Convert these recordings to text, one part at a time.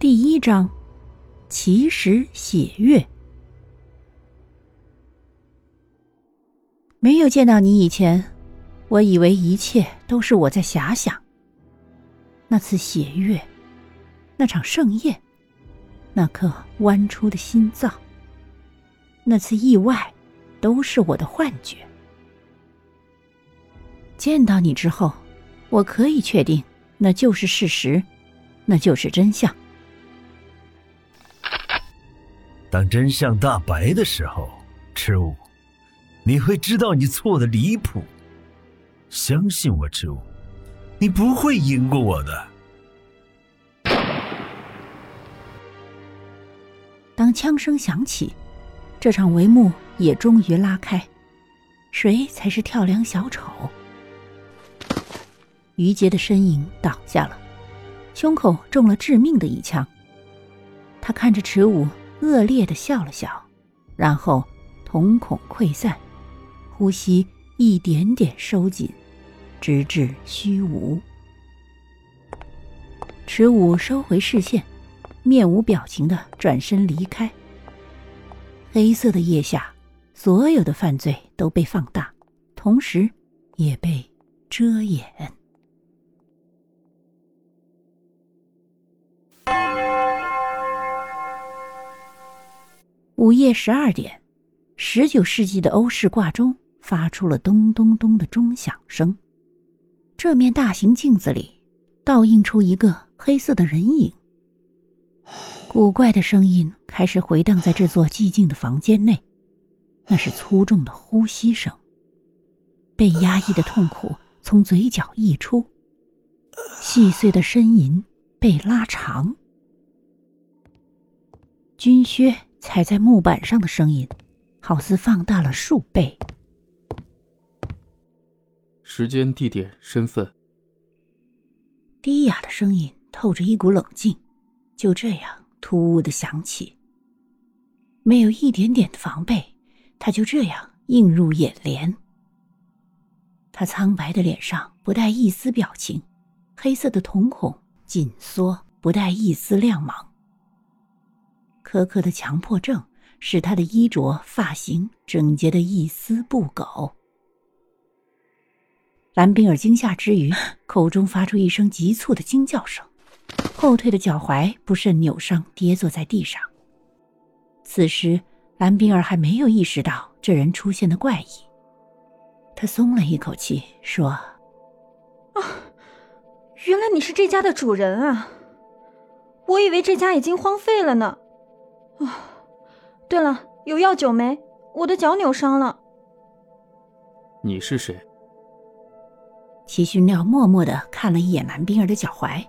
第一章，奇石血月。没有见到你以前，我以为一切都是我在遐想。那次血月，那场盛宴，那颗弯出的心脏，那次意外，都是我的幻觉。见到你之后，我可以确定，那就是事实，那就是真相。当真相大白的时候，赤雾，你会知道你错的离谱。相信我，赤雾，你不会赢过我的。当枪声响起，这场帷幕也终于拉开。谁才是跳梁小丑？于杰的身影倒下了，胸口中了致命的一枪。他看着池武，恶劣的笑了笑，然后瞳孔溃散，呼吸一点点收紧，直至虚无。池武收回视线，面无表情的转身离开。黑色的夜下，所有的犯罪都被放大，同时也被遮掩。午夜十二点，十九世纪的欧式挂钟发出了咚咚咚的钟响声。这面大型镜子里，倒映出一个黑色的人影。古怪的声音开始回荡在这座寂静的房间内，那是粗重的呼吸声。被压抑的痛苦从嘴角溢出，细碎的呻吟被拉长。军靴。踩在木板上的声音，好似放大了数倍。时间、地点、身份。低哑的声音透着一股冷静，就这样突兀的响起。没有一点点的防备，他就这样映入眼帘。他苍白的脸上不带一丝表情，黑色的瞳孔紧缩，不带一丝亮芒。苛刻的强迫症使他的衣着、发型整洁的一丝不苟。蓝冰儿惊吓之余，口中发出一声急促的惊叫声，后退的脚踝不慎扭伤，跌坐在地上。此时，蓝冰儿还没有意识到这人出现的怪异，他松了一口气，说：“啊，原来你是这家的主人啊！我以为这家已经荒废了呢。”啊，对了，有药酒没？我的脚扭伤了。你是谁？齐勋亮默默的看了一眼蓝冰儿的脚踝，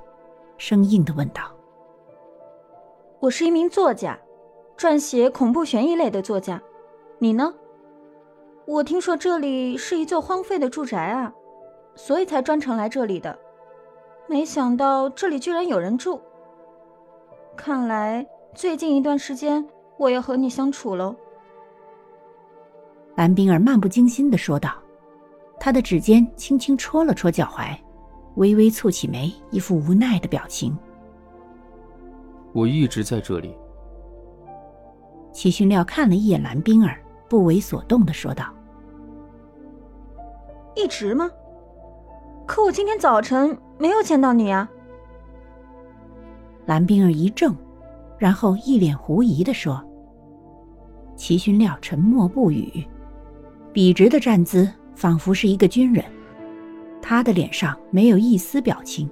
生硬的问道：“我是一名作家，撰写恐怖悬疑类的作家。你呢？我听说这里是一座荒废的住宅啊，所以才专程来这里的。没想到这里居然有人住。看来……”最近一段时间，我要和你相处喽。”蓝冰儿漫不经心的说道，她的指尖轻轻戳了戳脚踝，微微蹙起眉，一副无奈的表情。我一直在这里。齐勋料看了一眼蓝冰儿，不为所动的说道：“一直吗？可我今天早晨没有见到你啊。”蓝冰儿一怔。然后一脸狐疑的说：“齐勋亮沉默不语，笔直的站姿仿佛是一个军人。他的脸上没有一丝表情，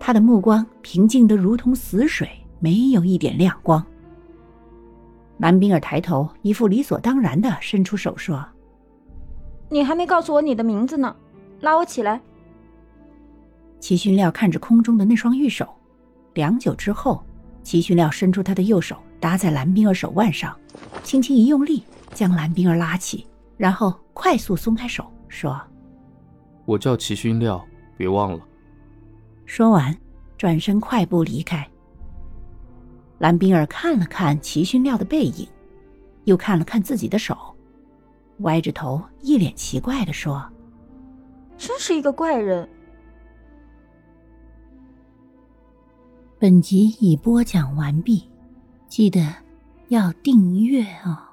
他的目光平静的如同死水，没有一点亮光。”蓝冰儿抬头，一副理所当然的伸出手说：“你还没告诉我你的名字呢，拉我起来。”齐勋亮看着空中的那双玉手，良久之后。齐勋料伸出他的右手搭在蓝冰儿手腕上，轻轻一用力，将蓝冰儿拉起，然后快速松开手，说：“我叫齐勋料，别忘了。”说完，转身快步离开。蓝冰儿看了看齐勋料的背影，又看了看自己的手，歪着头，一脸奇怪的说：“真是一个怪人。”本集已播讲完毕，记得要订阅哦。